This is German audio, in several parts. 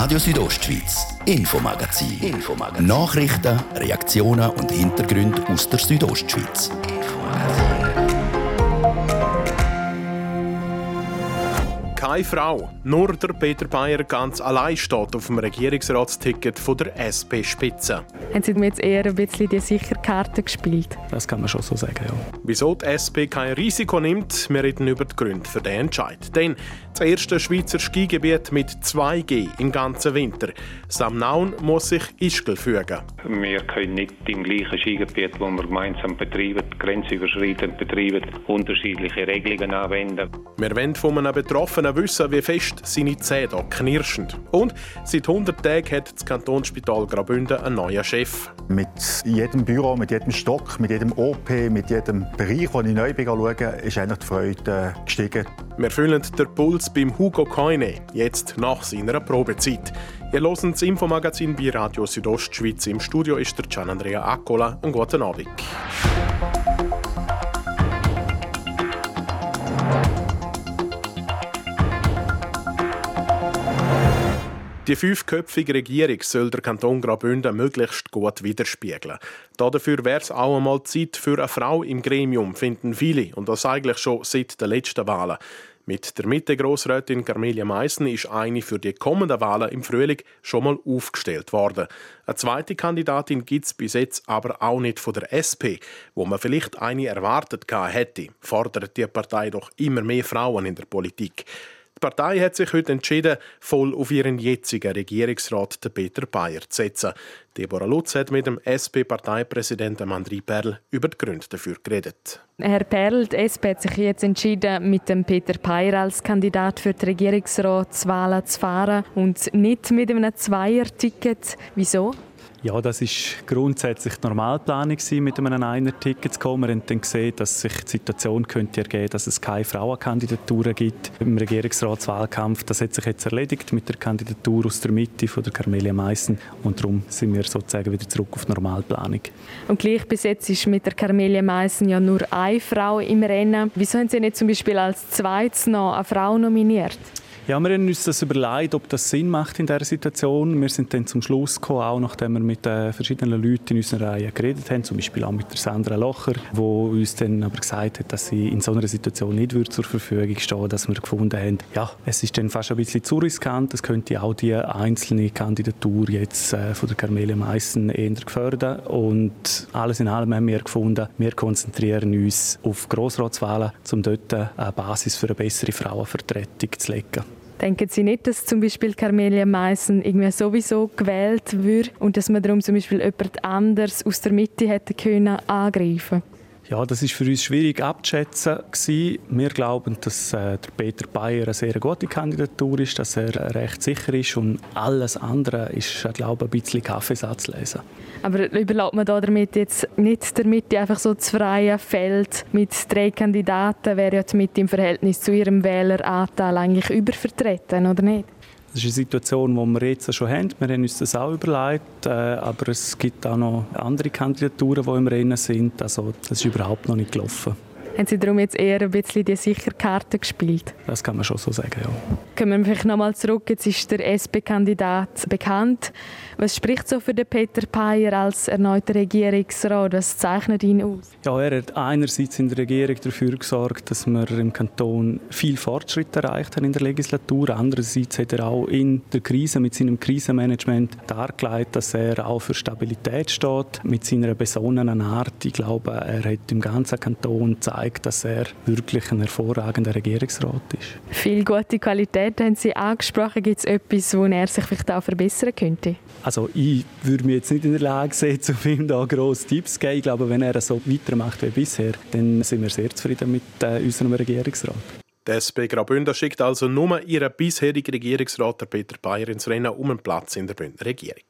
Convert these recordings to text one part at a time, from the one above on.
Radio Südostschweiz, Infomagazin. Infomagazin. Nachrichten, Reaktionen und Hintergründe aus der Südostschweiz. Keine Frau, nur der Peter Bayer ganz allein steht auf dem Regierungsratsticket von der SP-Spitze. Haben Sie mir jetzt eher ein bisschen die Sicherkarte gespielt? Das kann man schon so sagen, ja. Wieso die SP kein Risiko nimmt, wir reden über die Gründe für den Entscheid. Denn das erste Schweizer Skigebiet mit 2G im ganzen Winter. Samnaun muss sich Ischgl fügen. Wir können nicht im gleichen Skigebiet, das wir gemeinsam betreiben, grenzüberschreitend betreiben, unterschiedliche Regelungen anwenden. Wir wollen von einem Betroffenen wissen, wie fest seine Zähne knirschen. Und seit 100 Tagen hat das Kantonsspital Graubünden einen neuen Chef. Mit jedem Büro, mit jedem Stock, mit jedem OP, mit jedem Bereich, den ich neu schaue, ist eigentlich die Freude äh, gestiegen. Wir fühlen den Puls beim Hugo Koine, jetzt nach seiner Probezeit. Ihr hört das Infomagazin bei Radio Südostschweiz. Im Studio ist der Gian Andrea Accola. Einen guten Abend. Die fünfköpfige Regierung soll der Kanton Graubünden möglichst gut widerspiegeln. Dafür wäre es auch einmal Zeit für eine Frau im Gremium, finden viele, und das eigentlich schon seit den letzten Wahlen. Mit der Mitte-Grossrätin Carmelia Meissen ist eine für die kommenden Wahlen im Frühling schon mal aufgestellt worden. Eine zweite Kandidatin gibt es bis jetzt aber auch nicht von der SP, wo man vielleicht eine erwartet hätte. Fordert die Partei doch immer mehr Frauen in der Politik. Die Partei hat sich heute entschieden, voll auf ihren jetzigen Regierungsrat Peter Bayer zu setzen. Deborah Lutz hat mit dem SP-Parteipräsidenten André Perl über die Gründe dafür geredet. Herr Perl, die SP hat sich jetzt entschieden, mit dem Peter Bayer als Kandidat für die Regierungsratswahlen zu fahren und nicht mit einem Zweier-Ticket. Wieso? Ja, das ist grundsätzlich die Normalplanung mit einem Einer-Ticket zu kommen. Wir haben dann gesehen, dass sich die Situation könnte ergeben, dass es keine Frauenkandidaturen gibt im Regierungsratswahlkampf. Das hat sich jetzt erledigt mit der Kandidatur aus der Mitte von der Carmelia Meissen und darum sind wir sozusagen wieder zurück auf Normalplanung. Und gleich bis jetzt ist mit der Carmelia Meissen ja nur eine Frau im Rennen. Wieso haben Sie nicht zum Beispiel als zweites noch eine Frau nominiert? Ja, wir haben uns das überlegt, ob das Sinn macht in dieser Situation. Wir sind dann zum Schluss gekommen, auch nachdem wir mit äh, verschiedenen Leuten in unserer Reihe geredet haben, zum Beispiel auch mit der Sandra Locher, die uns dann aber gesagt hat, dass sie in so einer Situation nicht würde zur Verfügung stehen dass wir gefunden haben, ja, es ist dann fast ein bisschen zu riskant, es könnte auch die einzelne Kandidatur jetzt äh, von der Carmelia Meissen eher gefördern und alles in allem haben wir gefunden, wir konzentrieren uns auf Grossratswahlen, um dort eine Basis für eine bessere Frauenvertretung zu legen. Denken Sie nicht, dass zum Beispiel Carmelia Meissen irgendwie sowieso gewählt würde und dass man darum zum Beispiel jemand anders aus der Mitte hätte können angreifen ja, das ist für uns schwierig abzuschätzen. Wir glauben, dass äh, der Peter Bayer eine sehr gute Kandidatur ist, dass er recht sicher ist und alles andere ist, äh, glaube ich, ein bisschen Kaffeesatz lesen. Aber überlässt man da damit jetzt nicht der Mitte einfach so das freie Feld mit drei Kandidaten, wäre ja Mitte im Verhältnis zu ihrem Wähleranteil eigentlich übervertreten, oder nicht? Das ist eine Situation, die wir jetzt schon haben. Wir haben uns das auch überlegt, äh, aber es gibt auch noch andere Kandidaturen, die im Rennen sind. Also das ist überhaupt noch nicht gelaufen. Haben Sie darum jetzt eher ein bisschen die Sicherkarte gespielt? Das kann man schon so sagen, ja. Kommen wir vielleicht nochmal zurück. Jetzt ist der SP-Kandidat bekannt. Was spricht so für den Peter Payer als erneuter Regierungsrat? Was zeichnet ihn aus? Ja, er hat einerseits in der Regierung dafür gesorgt, dass wir im Kanton viel Fortschritt erreicht haben in der Legislatur. Andererseits hat er auch in der Krise mit seinem Krisenmanagement dargelegt, dass er auch für Stabilität steht. Mit seiner besonnenen Art. Ich glaube, er hat im ganzen Kanton gezeigt, dass er wirklich ein hervorragender Regierungsrat ist. Viel gute Qualität haben Sie angesprochen. Gibt es etwas, wo er sich vielleicht auch verbessern könnte? Also ich würde mich jetzt nicht in der Lage sehen, zu ihm da grosse Tipps zu geben. Ich glaube, wenn er so weitermacht wie bisher, dann sind wir sehr zufrieden mit äh, unserem Regierungsrat. Die SP Graubünden schickt also nur ihren bisherigen Regierungsrat Peter Bayer ins Rennen um einen Platz in der Bündner Regierung.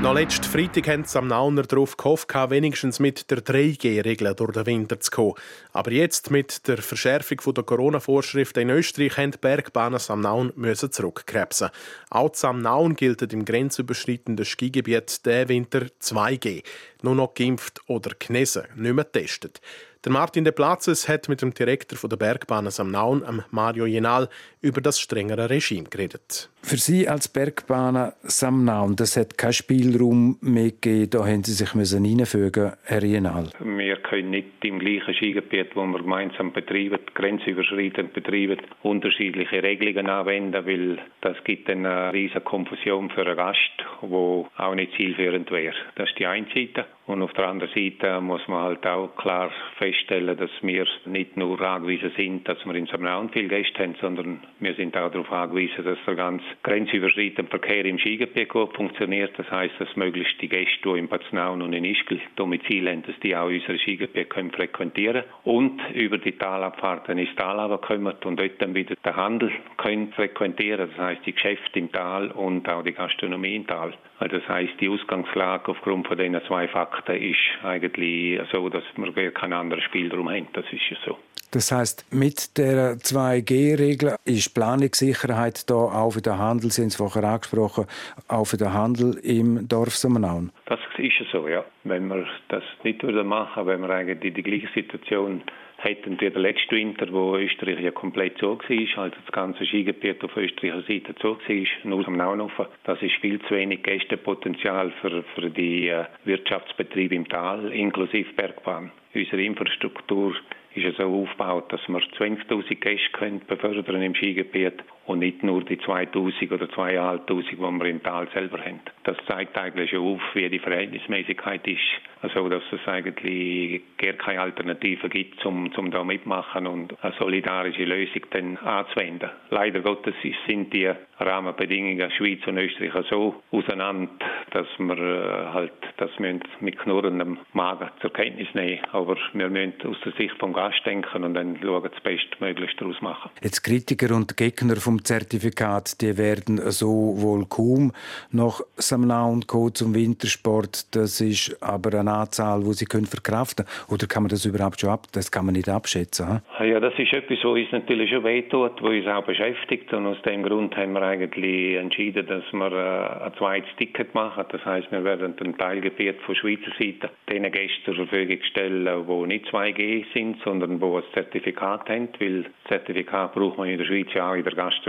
Noch letzten Freitag haben sie am Nauner darauf gehofft, wenigstens mit der 3G-Regel durch den Winter zu kommen. Aber jetzt mit der Verschärfung der Corona-Vorschriften in Österreich haben die Bergbahnen am Naun zurückkrebsen. Auch am Naun gilt im grenzüberschreitenden Skigebiet der Winter 2G. nur noch geimpft oder genesen, nicht mehr getestet. Der Martin de Platzes hat mit dem Direktor der Bergbahnen am Naun, Mario Jenal, über das strengere Regime geredet. Für Sie als Bergbahner Samnaun, das hat keinen Spielraum mehr gegeben, da haben Sie sich müssen reinfügen, Herr Jenal. Wir können nicht im gleichen Skigebiet, wo wir gemeinsam betreiben, grenzüberschreitend betreiben, unterschiedliche Regelungen anwenden, weil das gibt eine riesige Konfusion für einen Gast, wo auch nicht zielführend wäre. Das ist die eine Seite. Und auf der anderen Seite muss man halt auch klar feststellen, dass wir nicht nur angewiesen sind, dass wir in Samnaun viele Gäste haben, sondern wir sind auch darauf angewiesen, dass der ganze grenzüberschreitende Verkehr im Skigebiet gut funktioniert. Das heißt, dass möglichst die Gäste, die in Paznaun und in Ischgl Domizil haben, dass die auch unser Skigebiet können frequentieren und über die Talabfahrten ins Tal kommen und dort dann wieder den Handel können frequentieren. Das heißt, die Geschäfte im Tal und auch die Gastronomie im Tal. Also das heißt, die Ausgangslage aufgrund von diesen zwei Fakten ist eigentlich so, dass wir keinen anderen Spielraum haben. Das ist ja so. Das heißt, mit der 2G-Regel ist Planungssicherheit da auch für den Handel, Sie haben es vorher angesprochen, auch für den Handel im Dorf Sommernauen? Das ist so, ja. Wenn wir das nicht würden machen, wenn wir eigentlich die gleiche Situation hätten wie der letzte Winter, wo Österreich ja komplett zu war, also das ganze Skigebiet auf österreicher Seite zu war, nur am Naunofen. Das ist viel zu wenig Gästepotenzial für, für die äh, Wirtschaftsbetriebe im Tal, inklusive Bergbahn. Unsere Infrastruktur ist so aufgebaut, dass wir 20.000 Gäste können befördern im Skigebiet und nicht nur die 2.000 oder 2.500, die wir im Tal selber haben. Das zeigt eigentlich schon auf, wie die Verhältnismäßigkeit ist. Also, dass es eigentlich gar keine Alternative gibt, um, um da mitmachen und eine solidarische Lösung dann anzuwenden. Leider Gottes sind die Rahmenbedingungen Schweiz und Österreich so auseinander, dass wir äh, halt das mit knurrendem Magen zur Kenntnis nehmen. Aber wir müssen aus der Sicht vom Gast denken und dann schauen, das Bestmöglichste daraus machen. Jetzt Kritiker und Gegner vom Zertifikat, die werden so wohl kaum nach Samnaun kommen zum Wintersport. Das ist aber eine Anzahl, die sie können verkraften können. Oder kann man das überhaupt schon ab? Das kann man nicht abschätzen. He? Ja, das ist etwas, was uns natürlich schon wehtut, was uns auch beschäftigt. Und aus dem Grund haben wir eigentlich entschieden, dass wir äh, ein zweites Ticket machen. Das heißt, wir werden ein Teilgebiet von Schweizer Seite den Gästen zur Verfügung stellen, die nicht 2G sind, sondern die ein Zertifikat haben, weil das Zertifikat braucht man in der Schweiz ja auch in der Gastronomie.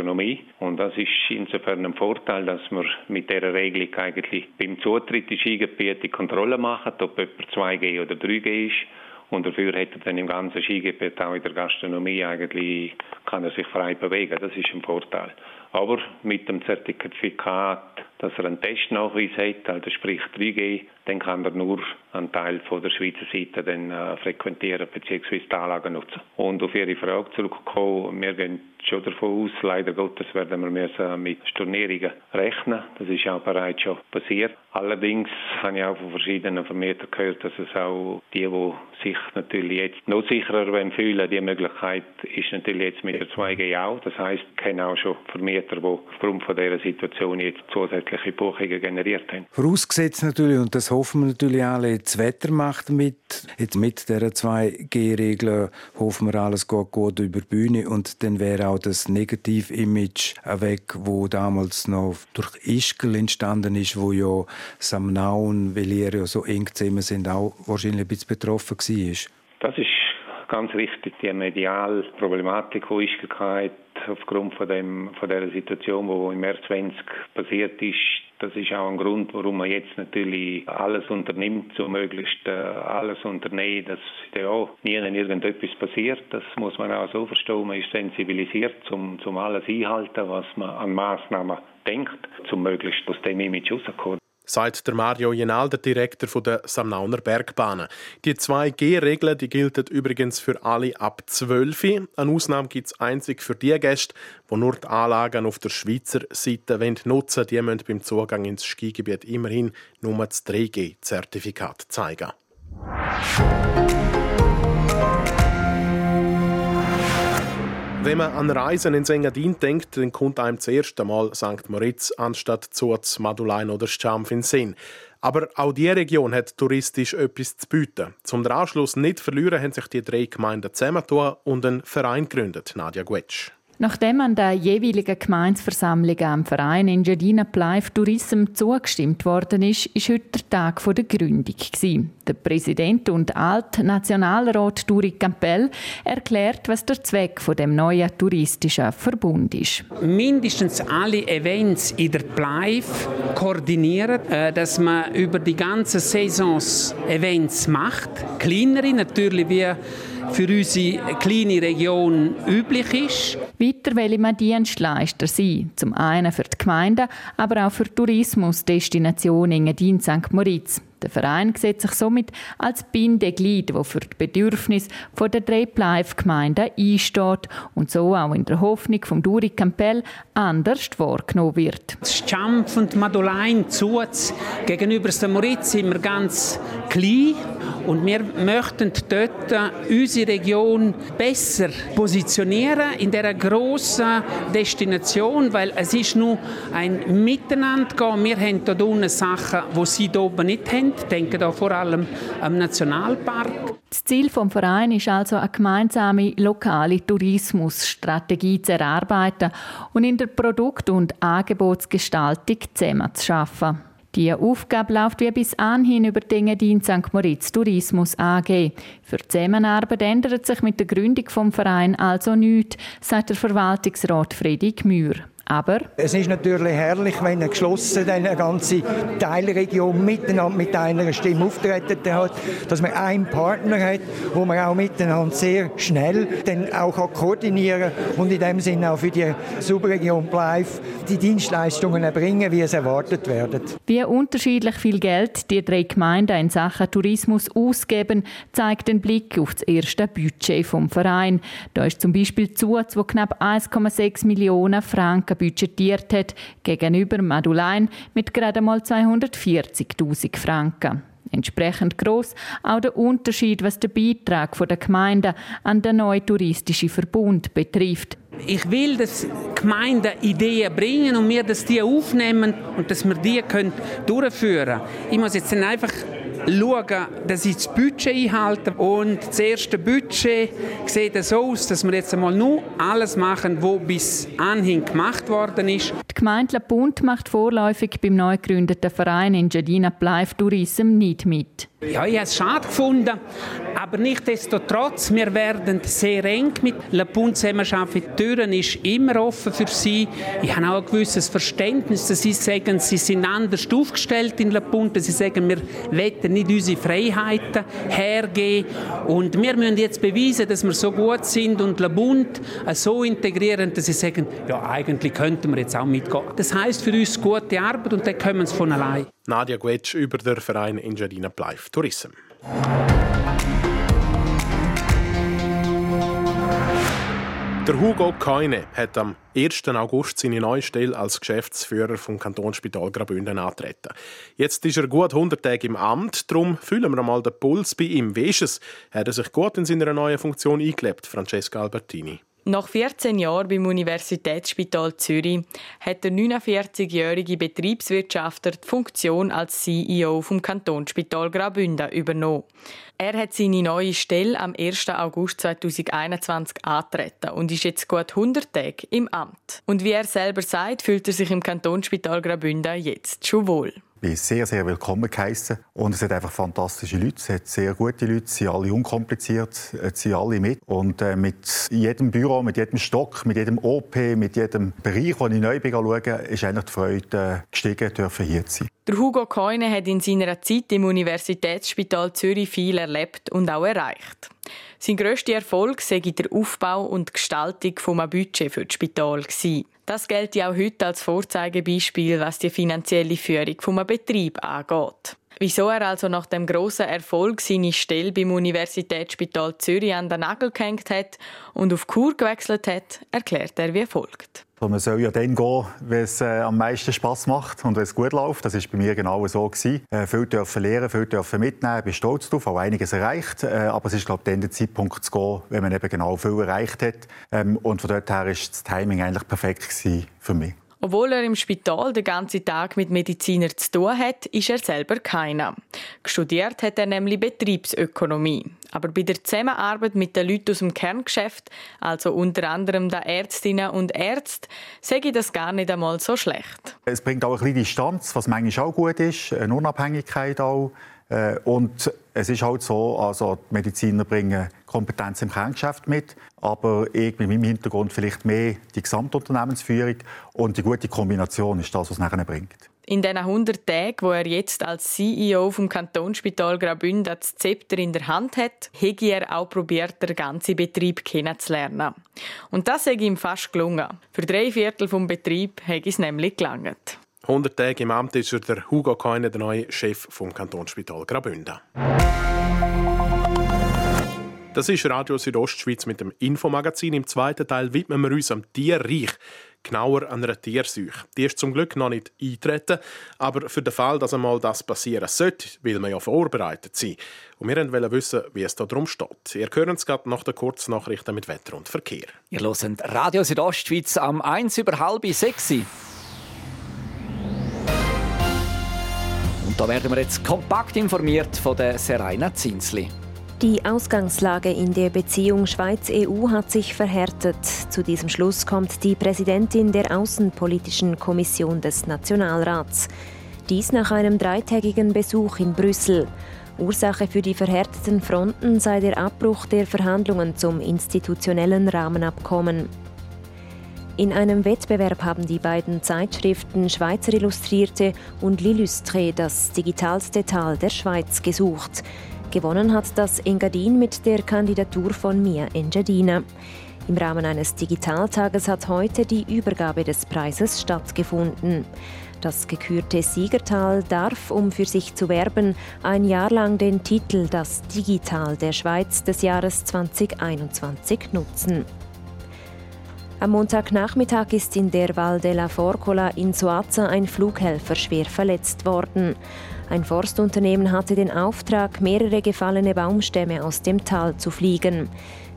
Und das ist insofern ein Vorteil, dass wir mit dieser Regelung eigentlich beim Zutritt ins Skigebiet die Kontrolle machen, ob jemand 2G oder 3G ist. Und dafür hat er dann im ganzen Skigebiet, auch in der Gastronomie, eigentlich kann er sich frei bewegen. Das ist ein Vorteil. Aber mit dem Zertifikat, dass er einen Testnachweis hat, also sprich 3G, dann kann er nur einen Teil von der Schweizer Seite dann, äh, frequentieren bzw. die Anlagen nutzen. Und auf Ihre Frage zurückkommen, wir gehen schon davon aus, leider Gottes werden wir müssen mit Stornierungen rechnen. Das ist auch bereits schon passiert. Allerdings habe ich auch von verschiedenen Vermietern gehört, dass es auch die, die sich natürlich jetzt noch sicherer fühlen, die Möglichkeit ist natürlich jetzt mit der 2G auch. Das heißt, ich kenne auch schon Vermieter, die aufgrund von dieser Situation jetzt zusätzliche Buchungen generiert haben. Vorausgesetzt natürlich, und das hoffen wir natürlich alle, das Wetter macht mit. Jetzt mit der 2G-Regel hoffen wir, alles geht gut über die Bühne und dann wäre auch das Negativ-Image weg, wo damals noch durch Ischgl entstanden ist, wo ja Samnau und Velier ja so eng zusammen sind, auch wahrscheinlich ein bisschen betroffen war. Das ist ganz richtig. Die mediale Problematik, die Ischgl aufgrund von, dem, von dieser Situation, die im März 20 passiert ist, das ist auch ein Grund, warum man jetzt natürlich alles unternimmt, so möglichst äh, alles unternehmen, dass ja nie irgendetwas passiert. Das muss man auch so verstehen. Man ist sensibilisiert, um, zum alles einhalten, was man an Maßnahmen denkt, zum möglichst aus dem Image rauszukommen sagt der Mario Jenal, der Direktor der Samnauner Bergbahnen. Die 2G-Regel die gilt übrigens für alle ab 12. Eine Ausnahme gibt es einzig für die Gäste, die nur die Anlagen auf der Schweizer Seite nutzen wollen. Die müssen beim Zugang ins Skigebiet immerhin nur das 3G-Zertifikat zeigen. Wenn man an Reisen in Engadin denkt, dann kommt einem zuerst einmal St. Moritz anstatt Zurz, Madulein oder Schamf in Sinn. Aber auch diese Region hat touristisch etwas zu bieten. Zum den Anschluss nicht verlieren, haben sich die drei Gemeinden zusammengetan und einen Verein gegründet, Nadja Guetsch. Nachdem an der jeweiligen Gemeinsversammlung am Verein Engiadina Pleif Tourism zugestimmt worden ist, ist heute der Tag der Gründung. Der Präsident und Alt-Nationalrat Duri Campbell erklärt, was der Zweck von neuen touristischen Verbund ist. Mindestens alle Events in der Pleif koordinieren, äh, dass man über die ganze Saisons Events macht. Kleinere natürlich wie für unsere kleine Region üblich ist. Weiter will man Dienstleister sein. Zum einen für die Gemeinden, aber auch für Tourismusdestinationen Engadin St. Moritz. Der Verein sieht sich somit als Bindeglied, das für die Bedürfnisse der drei Live-Gemeinden einsteht und so auch in der Hoffnung vom Duri Campbell anders wahrgenommen wird. Das Champf und Madolein zu gegenüber St. Moritz sind wir ganz klein und wir möchten dort unsere Region besser positionieren in dieser grossen Destination, weil es ist nur ein Miteinander gehen. Wir haben hier unten Sachen, die sie hier oben nicht haben. Ich denke da vor allem am Nationalpark. Das Ziel des Vereins ist also, eine gemeinsame lokale Tourismusstrategie zu erarbeiten und in der Produkt- und Angebotsgestaltung zusammen zu schaffen. Die Aufgabe läuft wie bis anhin über die Engadin St. Moritz Tourismus AG. Für die Zusammenarbeit ändert sich mit der Gründung des Vereins also nichts, sagt der Verwaltungsrat Friedrich Mühr. Aber es ist natürlich herrlich, wenn eine geschlossene eine ganze Teilregion miteinander mit einer Stimme auftreten hat, dass man einen Partner hat, wo man auch miteinander sehr schnell dann auch koordinieren kann und in dem Sinne auch für die Subregion Bleif die Dienstleistungen erbringen, wie es erwartet werden. Wie unterschiedlich viel Geld die drei Gemeinden in Sachen Tourismus ausgeben, zeigt den Blick auf das erste Budget vom Verein. Da ist zum Beispiel Zuz, wo knapp 1,6 Millionen Franken budgetiert hat, gegenüber Madulein mit gerade mal 240.000 Franken. Entsprechend groß auch der Unterschied, was den Beitrag der Gemeinden an den neuen touristischen Verbund betrifft. Ich will, dass Gemeinden Ideen bringen und wir dass die aufnehmen und dass wir die können durchführen können. Ich muss jetzt einfach schauen, dass ich das Budget einhalte. Und das erste Budget sieht so aus, dass wir jetzt einmal nur alles machen, was bis anhin gemacht worden ist. Die Gemeinde Bund macht vorläufig beim neu gegründeten Verein in Jadina Life Tourism nicht mit. Ja, ich habe es schade gefunden, aber nichtsdestotrotz, wir werden sehr eng mit Le Bund zusammenarbeiten. Die Türen ist immer offen für sie. Ich habe auch ein gewisses Verständnis, dass sie sagen, sie sind anders aufgestellt in Le Bund, dass sie sagen, wir wollen nicht unsere Freiheiten hergeben und wir müssen jetzt beweisen, dass wir so gut sind und Le Bund so integrieren, dass sie sagen, ja, eigentlich könnten wir jetzt auch mitgehen. Das heißt für uns gute Arbeit und dann kommen sie von allein. Nadia Guetsch über den Verein Engiadina Bleif Tourism. Der Hugo Keine hat am 1. August seine neue Stelle als Geschäftsführer vom Kantonsspital Graubünden antreten. Jetzt ist er gut 100 Tage im Amt, darum fühlen wir mal den Puls bei ihm. Wie ist es? Hat er sich gut in seiner neuen Funktion eingelebt, Francesca Albertini? Nach 14 Jahren beim Universitätsspital Zürich hat der 49-jährige Betriebswirtschafter die Funktion als CEO vom Kantonsspital Graubünden übernommen. Er hat seine neue Stelle am 1. August 2021 antreten und ist jetzt gut 100 Tage im Amt. Und wie er selber sagt, fühlt er sich im Kantonsspital Graubünden jetzt schon wohl bin sehr, sehr willkommen geheissen. Und es hat einfach fantastische Leute, es hat sehr gute Leute, sie sind alle unkompliziert, sie sind alle mit. Und äh, mit jedem Büro, mit jedem Stock, mit jedem OP, mit jedem Bereich, den ich neu schaue, ist eigentlich die Freude äh, gestiegen, dürfen hier zu sein. Der Hugo Keune hat in seiner Zeit im Universitätsspital Zürich viel erlebt und auch erreicht. Sein grösster Erfolg sei der Aufbau und Gestaltung des Budget für das Spital. Das gilt ja auch heute als Vorzeigebeispiel, was die finanzielle Führung vom Betrieb angeht. Wieso er also nach dem grossen Erfolg seine Stelle beim Universitätsspital Zürich an den Nagel gehängt hat und auf Kur gewechselt hat, erklärt er wie folgt. Man soll ja dann gehen, wenn es äh, am meisten Spass macht und wenn es gut läuft. Das war bei mir genau so gewesen. Äh, viel dürfen lernen, viel dürfen mitnehmen. Ich bin stolz darauf, auch einiges erreicht. Äh, aber es ist, glaube ich, dann der Zeitpunkt zu gehen, wenn man eben genau viel erreicht hat. Ähm, und von dort her war das Timing eigentlich perfekt für mich. Obwohl er im Spital den ganzen Tag mit Medizinern zu tun hat, ist er selber keiner. Studiert hat er nämlich Betriebsökonomie. Aber bei der Zusammenarbeit mit den Leuten aus dem Kerngeschäft, also unter anderem den Ärztinnen und Ärzten, sage ich das gar nicht einmal so schlecht. Es bringt auch ein bisschen Distanz, was manchmal auch gut ist, eine Unabhängigkeit auch. Äh, und es ist halt so, also die Mediziner bringen Kompetenz im Kerngeschäft mit, aber ich mit meinem Hintergrund vielleicht mehr die Gesamtunternehmensführung und die gute Kombination ist das, was es nachher bringt. In den 100 Tagen, wo er jetzt als CEO vom Kantonsspital Graubünden das Zepter in der Hand hat, hat er auch probiert, den ganzen Betrieb kennenzulernen. Und das ist ihm fast gelungen. Für drei Viertel vom Betrieb hat es nämlich gelangt. 100 Tage im Amt ist er der Hugo Keine, der neue Chef vom Kantonsspital Graubünden. Das ist Radio Südostschweiz mit dem Infomagazin. Im zweiten Teil widmen wir uns am Tierreich, genauer an einer Tierseuche. Die ist zum Glück noch nicht eintreten, aber für den Fall, dass einmal das passieren sollte, will man ja vorbereitet sein. Und wir wollen wissen, wie es da drum steht. Ihr hört es gerade nach den Kurznachrichten mit Wetter und Verkehr. Ihr hört Radio Südostschweiz am 1 über halb 6. Da werden wir jetzt kompakt informiert von der Serena Zinsli. Die Ausgangslage in der Beziehung Schweiz-EU hat sich verhärtet. Zu diesem Schluss kommt die Präsidentin der Außenpolitischen Kommission des Nationalrats. Dies nach einem dreitägigen Besuch in Brüssel. Ursache für die verhärteten Fronten sei der Abbruch der Verhandlungen zum institutionellen Rahmenabkommen. In einem Wettbewerb haben die beiden Zeitschriften Schweizer Illustrierte und L'Illustré das digitalste Tal der Schweiz gesucht. Gewonnen hat das Engadin mit der Kandidatur von Mia Engadina. Im Rahmen eines Digitaltages hat heute die Übergabe des Preises stattgefunden. Das gekürte Siegertal darf, um für sich zu werben, ein Jahr lang den Titel Das Digital der Schweiz des Jahres 2021 nutzen. Am Montagnachmittag ist in der Val della Forcola in Suaza ein Flughelfer schwer verletzt worden. Ein Forstunternehmen hatte den Auftrag, mehrere gefallene Baumstämme aus dem Tal zu fliegen.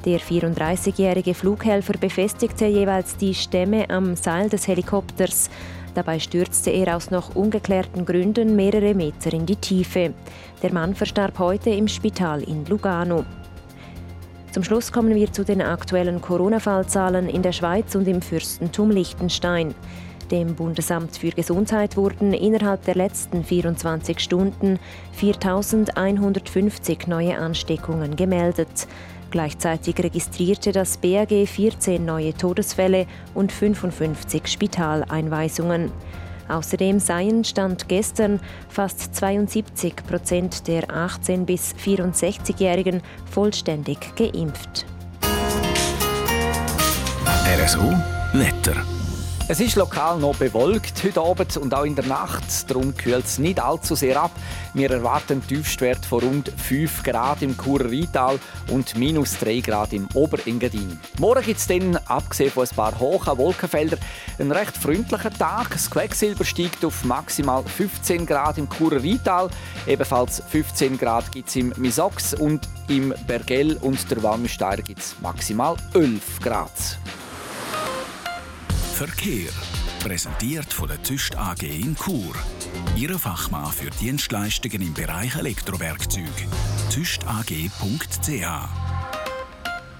Der 34-jährige Flughelfer befestigte jeweils die Stämme am Seil des Helikopters. Dabei stürzte er aus noch ungeklärten Gründen mehrere Meter in die Tiefe. Der Mann verstarb heute im Spital in Lugano. Zum Schluss kommen wir zu den aktuellen Corona-Fallzahlen in der Schweiz und im Fürstentum Liechtenstein. Dem Bundesamt für Gesundheit wurden innerhalb der letzten 24 Stunden 4.150 neue Ansteckungen gemeldet. Gleichzeitig registrierte das BAG 14 neue Todesfälle und 55 Spitaleinweisungen. Außerdem seien Stand gestern fast 72 Prozent der 18- bis 64-Jährigen vollständig geimpft. RSO Wetter. Es ist lokal noch bewölkt heute Abend und auch in der Nacht. Darum kühlt es nicht allzu sehr ab. Wir erwarten einen Tiefstwert von rund 5 Grad im Churer Rheintal und minus 3 Grad im Oberengadin. Morgen gibt es dann, abgesehen von ein paar hohen Wolkenfeldern, einen recht freundlichen Tag. Das Quecksilber steigt auf maximal 15 Grad im Churer Rheintal. Ebenfalls 15 Grad gibt es im Misox und im Bergell und der Walmsteier gibt es maximal 11 Grad. Verkehr. Präsentiert von der Züst AG in Chur. Ihre Fachmann für Dienstleistungen im Bereich Elektrowerkzeug. züstag.ch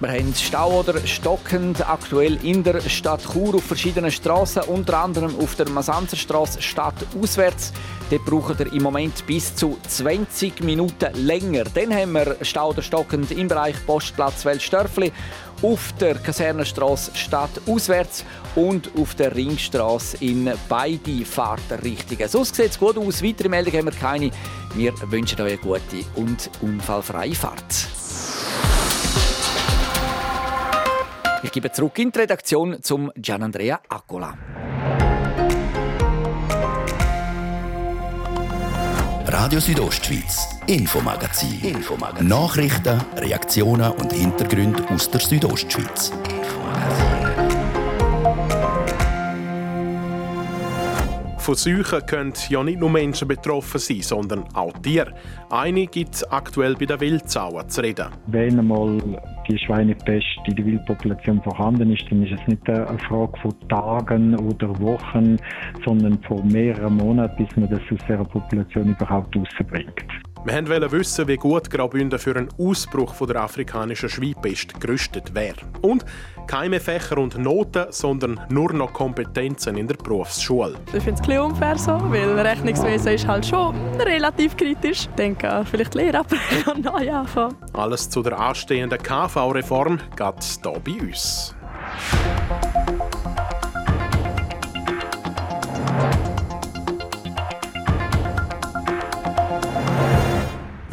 wir haben Stau oder stockend aktuell in der Stadt Chur auf verschiedenen Straßen, unter anderem auf der Masanzerstraße stadtauswärts. Dort braucht ihr im Moment bis zu 20 Minuten länger. Dann haben wir Stau oder stockend im Bereich Postplatz Weltstörfli auf der Kasernenstraße stadtauswärts und auf der Ringstraße in beide Fahrtrichtungen. Sonst sieht es gut aus. Weitere Meldungen haben wir keine. Wir wünschen euch eine gute und unfallfreie Fahrt. Ich gebe zurück in die Redaktion zum Gianandrea Accola. Radio Südostschweiz, Infomagazin. Infomagazin. Nachrichten, Reaktionen und Hintergründe aus der Südostschweiz. Von Seuchen können ja nicht nur Menschen betroffen sein, sondern auch Tiere. Eine gibt es aktuell bei den Wildsauern zu reden. Wenn einmal die Schweinepest in der Wildpopulation vorhanden ist, dann ist es nicht eine Frage von Tagen oder Wochen, sondern von mehreren Monaten, bis man das aus dieser Population überhaupt rausbringt. Wir wollten wissen, wie gut Graubünden für einen Ausbruch von der afrikanischen Schweinpest gerüstet wäre. Und keine Fächer und Noten, sondern nur noch Kompetenzen in der Berufsschule. Ich finde es ein unfair so, weil Rechnungswesen ist halt schon relativ kritisch. Ich denke, vielleicht Lehrer abbrechen und neu anfangen. Alles zu der anstehenden KV-Reform geht hier bei uns.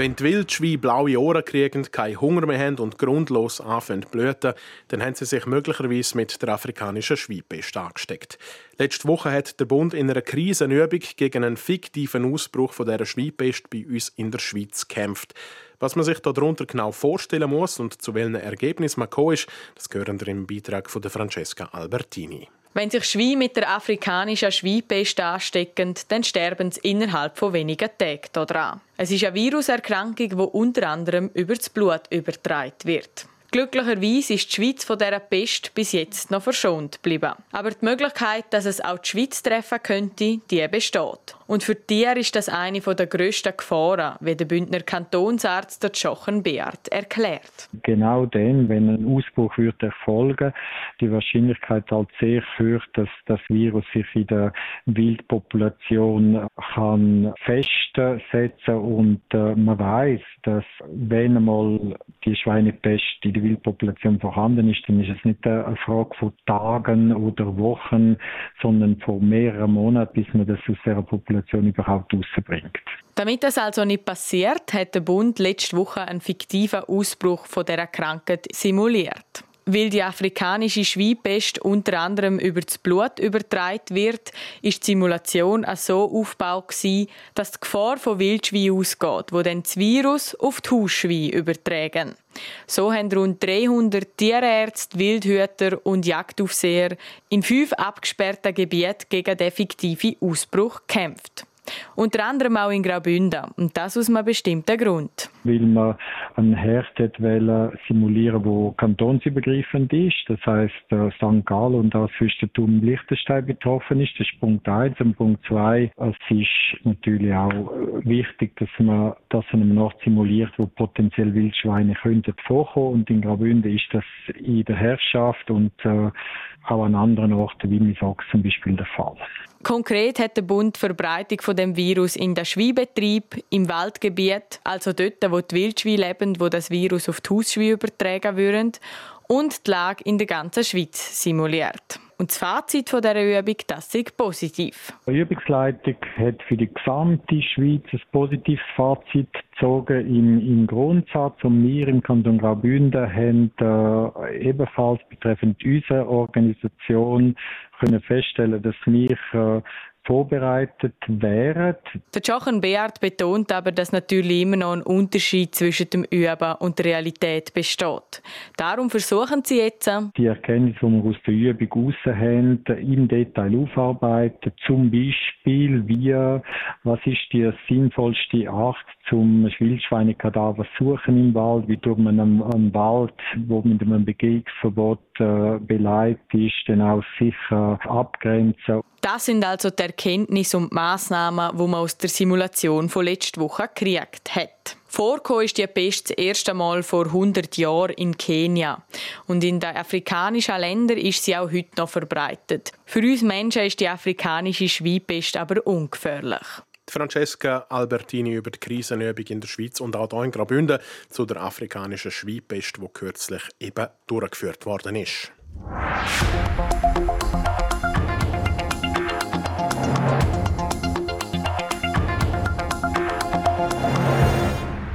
Wenn die Wildschweine blaue Ohren kriegen, keinen Hunger mehr haben und grundlos anfangen zu blüten, dann haben sie sich möglicherweise mit der afrikanischen Schweinpest angesteckt. Letzte Woche hat der Bund in einer Krisenübung gegen einen fiktiven Ausbruch von dieser Schweinpest bei uns in der Schweiz gekämpft. Was man sich darunter genau vorstellen muss und zu welchen Ergebnissen man kommen ist, das wir im Beitrag von Francesca Albertini. Wenn sich Schweine mit der afrikanischen Schweinpest anstecken, dann sterben sie innerhalb von wenigen Tagen daran. Es ist eine Viruserkrankung, die unter anderem über das Blut übertragen wird. Glücklicherweise ist die Schweiz von dieser Pest bis jetzt noch verschont geblieben. Aber die Möglichkeit, dass es auch die Schweiz treffen könnte, die besteht. Und für Tiere ist das eine der grössten Gefahren, wie der Bündner Kantonsarzt der Jochen Beard erklärt. Genau dann, wenn ein Ausbruch wird erfolgen, die Wahrscheinlichkeit halt sehr hoch, dass das Virus sich in der Wildpopulation kann festsetzen und äh, man weiß, dass wenn einmal die Schweinepest in der Wildpopulation vorhanden ist, dann ist es nicht eine Frage von Tagen oder Wochen, sondern von mehreren Monaten, bis man das aus dieser Population Situation überhaupt rausbringt. Damit das also nicht passiert, hat der Bund letzte Woche einen fiktiven Ausbruch von dieser Krankheit simuliert. Weil die afrikanische Schweinpest unter anderem über das Blut übertragen wird, ist die Simulation auch so aufgebaut, dass die Gefahr von Wildschweinen ausgeht, wo dann das Virus auf die Hausschweine übertragen. So haben rund 300 Tierärzte, Wildhüter und Jagdaufseher in fünf abgesperrten Gebieten gegen den fiktiven Ausbruch gekämpft. Unter anderem auch in Graubünden. Und das aus einem bestimmten Grund. Weil man einen Herd simulieren der kantonsübergreifend ist. Das heisst, äh, St. Gallen und das Fürstentum Liechtenstein betroffen ist. Das ist Punkt 1. Und Punkt 2, es ist natürlich auch äh, wichtig, dass man das an einem Ort simuliert, wo potenziell Wildschweine könnten vorkommen. Und in Graubünden ist das in der Herrschaft und äh, auch an anderen Orten, wie Misox zum Beispiel, der Fall. Konkret hat der Bund Verbreitung von dem Virus in den Schweinbetrieb, im Waldgebiet, also dort, wo die Wildschweine leben, wo das Virus auf die Hausschweine übertragen würden, und die Lage in der ganzen Schweiz simuliert. Und das Fazit von dieser Übung, das ist positiv. Die Übungsleitung hat für die gesamte Schweiz ein positives Fazit gezogen im, im Grundsatz. Und wir im Kanton Graubünden haben äh, ebenfalls betreffend unsere Organisation können feststellen, dass wir äh, vorbereitet wären. Der Jochen Beard betont aber, dass natürlich immer noch ein Unterschied zwischen dem Üben und der Realität besteht. Darum versuchen sie jetzt, die Erkenntnisse, die wir aus der Übung raus haben, im Detail aufarbeiten. Zum Beispiel, wie, was ist die sinnvollste Art zum Wildschweinekadaver suchen im Wald, wie tut man einen, einen Wald, wo mit einem Begehungsverbot äh, beleidigt ist, dann auch sicher abgrenzen. Das sind also die Erkenntnisse und Massnahmen, die man aus der Simulation von letzter Woche gekriegt hat. Vorgekommen ist die Pest das erste Mal vor 100 Jahren in Kenia. Und in den afrikanischen Ländern ist sie auch heute noch verbreitet. Für uns Menschen ist die afrikanische Schweinpest aber ungefährlich. Francesca Albertini über die Krisenübung in der Schweiz und auch hier in Graubünden zu der afrikanischen Schweinpest, die kürzlich eben durchgeführt worden ist.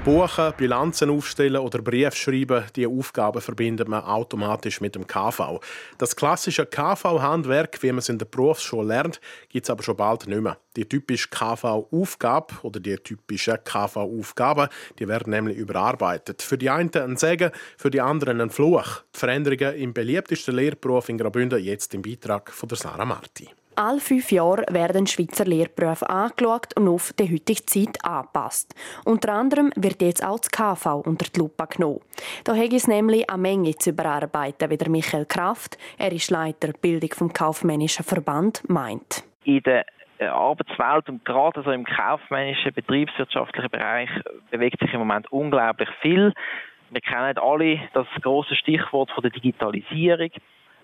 Buchen, Bilanzen aufstellen oder Brief schreiben, die Aufgaben verbindet man automatisch mit dem KV. Das klassische KV-Handwerk, wie man es in der Berufsschule lernt, gibt es aber schon bald nicht mehr. Die typische KV-Aufgabe oder die typischen KV-Aufgaben, die werden nämlich überarbeitet. Für die einen ein Segen, für die anderen ein Fluch. Die Veränderungen im beliebtesten Lehrberuf in Graubünden jetzt im Beitrag von der Sarah Marti. Alle fünf Jahre werden Schweizer Lehrberufe angeschaut und auf die heutige Zeit angepasst. Unter anderem wird jetzt auch das KV unter die Lupe genommen. Da hat es nämlich eine Menge zu überarbeiten, wie der Michael Kraft, er ist Leiter Bildung vom Kaufmännischen Verband, meint. In der äh, Arbeitswelt und gerade so im kaufmännischen, betriebswirtschaftlichen Bereich bewegt sich im Moment unglaublich viel. Wir kennen alle das große Stichwort von der Digitalisierung.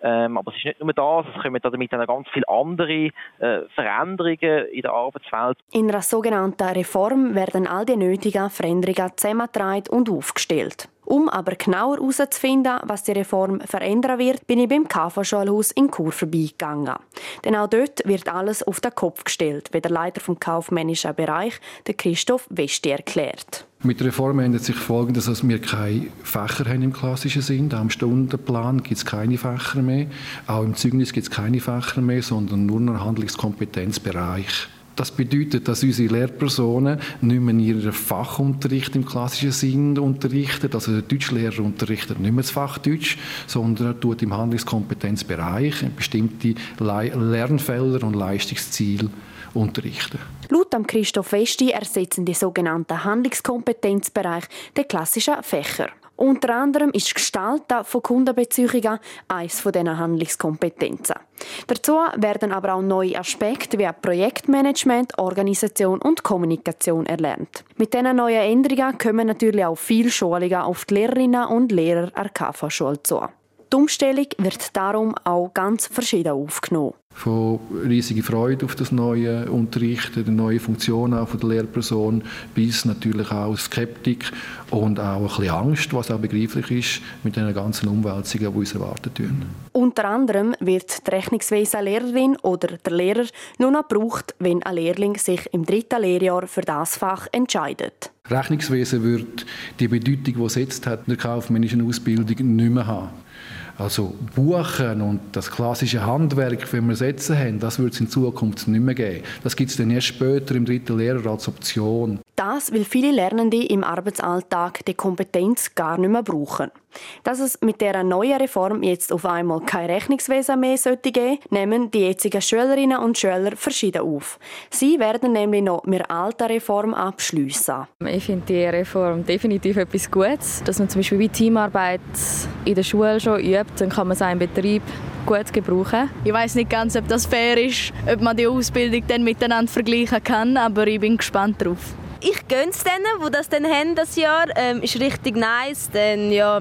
Ähm, aber es ist nicht nur das, es kommen damit dann ganz viele andere äh, Veränderungen in der Arbeitswelt. In einer sogenannten Reform werden all die nötigen Veränderungen zusammengetragen und aufgestellt. Um aber genauer herauszufinden, was die Reform verändern wird, bin ich beim KV-Schulhaus in Chur vorbeigegangen. Denn auch dort wird alles auf den Kopf gestellt, wie der Leiter vom kaufmännischen Bereich, der Christoph Westi, erklärt. Mit der Reform ändert sich Folgendes, dass wir keine Fächer haben im klassischen Sinn. Im Stundenplan gibt es keine Fächer mehr. Auch im Zeugnis gibt es keine Fächer mehr, sondern nur noch Handlungskompetenzbereich. Das bedeutet, dass unsere Lehrpersonen nicht mehr ihren Fachunterricht im klassischen Sinn unterrichten. Also der Deutschlehrer unterrichtet nicht mehr das Fach Deutsch, sondern er tut im Handlungskompetenzbereich bestimmte Lernfelder und Leistungsziele unterrichten. Laut Christoph Westi ersetzen die sogenannten Handlungskompetenzbereich die klassischen Fächer. Unter anderem ist die Gestalten von Kundenbeziehungen eines von diesen Handlungskompetenzen. Dazu werden aber auch neue Aspekte wie Projektmanagement, Organisation und Kommunikation erlernt. Mit diesen neuen Änderungen kommen natürlich auch viele Schulungen auf die Lehrerinnen und Lehrer der KV-Schule zu. Die Umstellung wird darum auch ganz verschieden aufgenommen. Von riesiger Freude auf das neue Unterrichten, die neue Funktion auch von der Lehrperson, bis natürlich auch Skeptik und auch ein bisschen Angst, was auch begreiflich ist, mit den ganzen Umwälzungen, die uns erwarten tun. Unter anderem wird die Rechnungswesen-Lehrerin oder der Lehrer nur noch gebraucht, wenn ein Lehrling sich im dritten Lehrjahr für das Fach entscheidet. Rechnungswesen wird die Bedeutung, die es jetzt hat, in der kaufmännischen Ausbildung, nicht mehr haben. Also Buchen und das klassische Handwerk, wenn wir Sätze haben, das wird es in Zukunft nicht mehr geben. Das gibt es dann erst später im dritten Lehrer als Option. Das, weil viele Lernende im Arbeitsalltag die Kompetenz gar nicht mehr brauchen. Dass es mit der neuen Reform jetzt auf einmal kein Rechnungswesen mehr sollte geben, nehmen die jetzigen Schülerinnen und Schüler verschieden auf. Sie werden nämlich noch mit der alten Reform abschliessen. Ich finde die Reform definitiv etwas Gutes, dass man zum Beispiel wie Teamarbeit in der Schule schon übt, dann kann man es im Betrieb gut gebrauchen. Ich weiß nicht ganz, ob das fair ist, ob man die Ausbildung dann miteinander vergleichen kann, aber ich bin gespannt darauf ich gönne es denen, die das dann haben, das Jahr. Ähm, ist richtig nice, denn ja,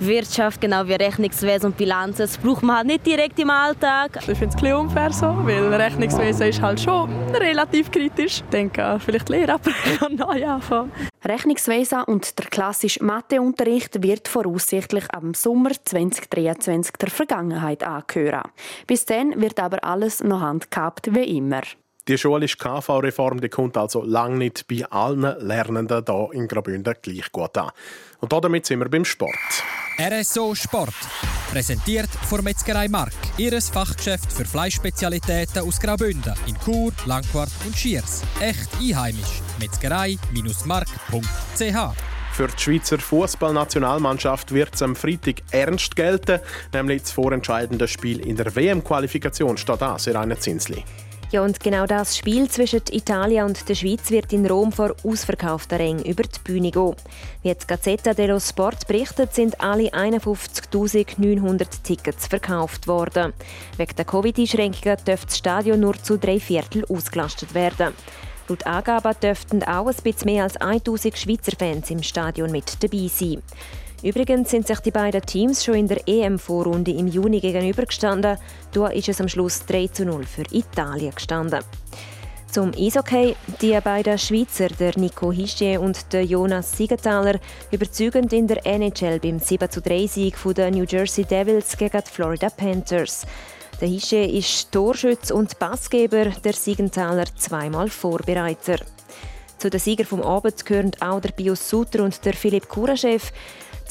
Wirtschaft, genau wie Rechnungswesen und Bilanzen, das braucht man halt nicht direkt im Alltag. Ich finde es ein bisschen unfair so, weil Rechnungswesen ist halt schon relativ kritisch. Ich denke, vielleicht Lehrer kann neu anfangen. Rechnungswesen und der klassische Matheunterricht wird voraussichtlich am Sommer 2023 der Vergangenheit angehören. Bis dann wird aber alles noch handgehabt wie immer. Die schulische KV-Reform kommt also lange nicht bei allen Lernenden hier in Graubünden gleich gut an. Und damit sind wir beim Sport. RSO Sport. Präsentiert von Metzgerei Mark. Ihres Fachgeschäft für Fleischspezialitäten aus Graubünden in Chur, Langquart und Schiers. Echt einheimisch. Metzgerei-mark.ch für die Schweizer Fußballnationalmannschaft wird es am Freitag ernst gelten, nämlich das vorentscheidende Spiel in der WM-Qualifikation steht an, Serena Zinsli. Ja, und genau das Spiel zwischen Italien und der Schweiz wird in Rom vor ausverkauften Rängen über die Bühne gehen. Wie die Gazzetta dello Sport berichtet, sind alle 51.900 Tickets verkauft worden. Wegen der Covid-Einschränkungen dürfte das Stadion nur zu drei Viertel ausgelastet werden. Laut Angaben dürften auch ein bisschen mehr als 1000 Schweizer Fans im Stadion mit dabei sein. Übrigens sind sich die beiden Teams schon in der EM-Vorrunde im Juni gegenübergestanden. Da ist es am Schluss 3 zu 0 für Italien gestanden. Zum Eishockey. Die beiden Schweizer, der Nico Hischier und der Jonas Siegenthaler, überzeugend in der NHL beim 7 zu 3 Sieg der New Jersey Devils gegen die Florida Panthers. Der Hischier ist Torschütz und Passgeber, der Siegenthaler zweimal Vorbereiter. Zu den Siegern vom Abend gehören auch der Bios Suter und der Philipp Kuraschew.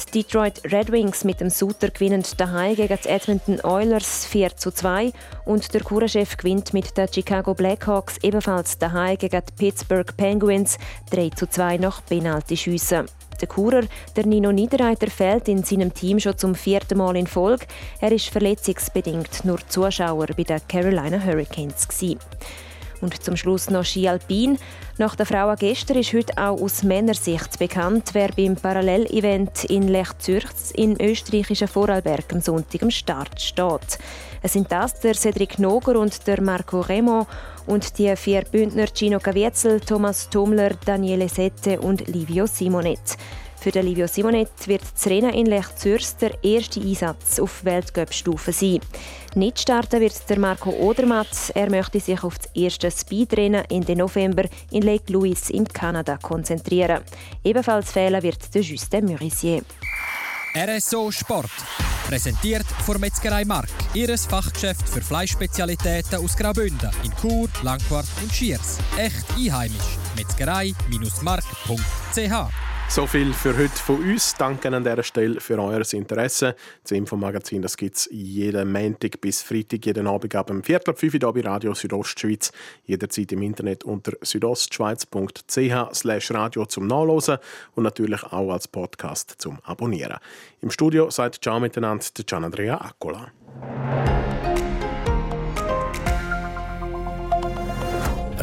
Die Detroit Red Wings mit dem Suter gewinnen daheim gegen die Edmonton Oilers 4 zu 2 und der Kurachef gewinnt mit den Chicago Blackhawks ebenfalls daheim gegen die Pittsburgh Penguins 3 zu 2 nach Penaltyschüssen. Der Kurer, der Nino Niederreiter, fehlt in seinem Team schon zum vierten Mal in Folge. Er ist verletzungsbedingt nur Zuschauer bei den Carolina Hurricanes. Gewesen. Und zum Schluss noch Ski Alpin. Nach der Frauen gestern ist heute auch aus Männersicht bekannt, wer beim Parallelevent in Lech Zürich in österreichischen Vorarlberg am Sonntag am Start steht. Es sind das der Cedric Noger und der Marco Remo und die vier Bündner Gino Caviezel, Thomas Tumler, Daniele Sette und Livio Simonet. Für den Livio Simonet wird das Rennen in Lech Zürs der erste Einsatz auf Weltcup-Stufe sein. Nicht starten wird der Marco Odermatt. Er möchte sich auf das erste Speedrennen Ende November in Lake Louise in Kanada konzentrieren. Ebenfalls fehlen wird der Justin Murisier. RSO Sport. Präsentiert von Metzgerei Mark. Ihres Fachgeschäft für Fleischspezialitäten aus Graubünden in Chur, Langquart und Schiers. Echt einheimisch. Metzgerei-mark.ch so viel für heute von uns. Danke an dieser Stelle für euer Interesse. Das Infomagazin gibt es jeden Montag bis Freitag, jeden Abend ab dem Viertel fünf hier bei Radio Südostschweiz. Jederzeit im Internet unter südostschweiz.ch radio zum Nachlesen und natürlich auch als Podcast zum Abonnieren. Im Studio seid Ciao miteinander, der Gian Andrea Accola.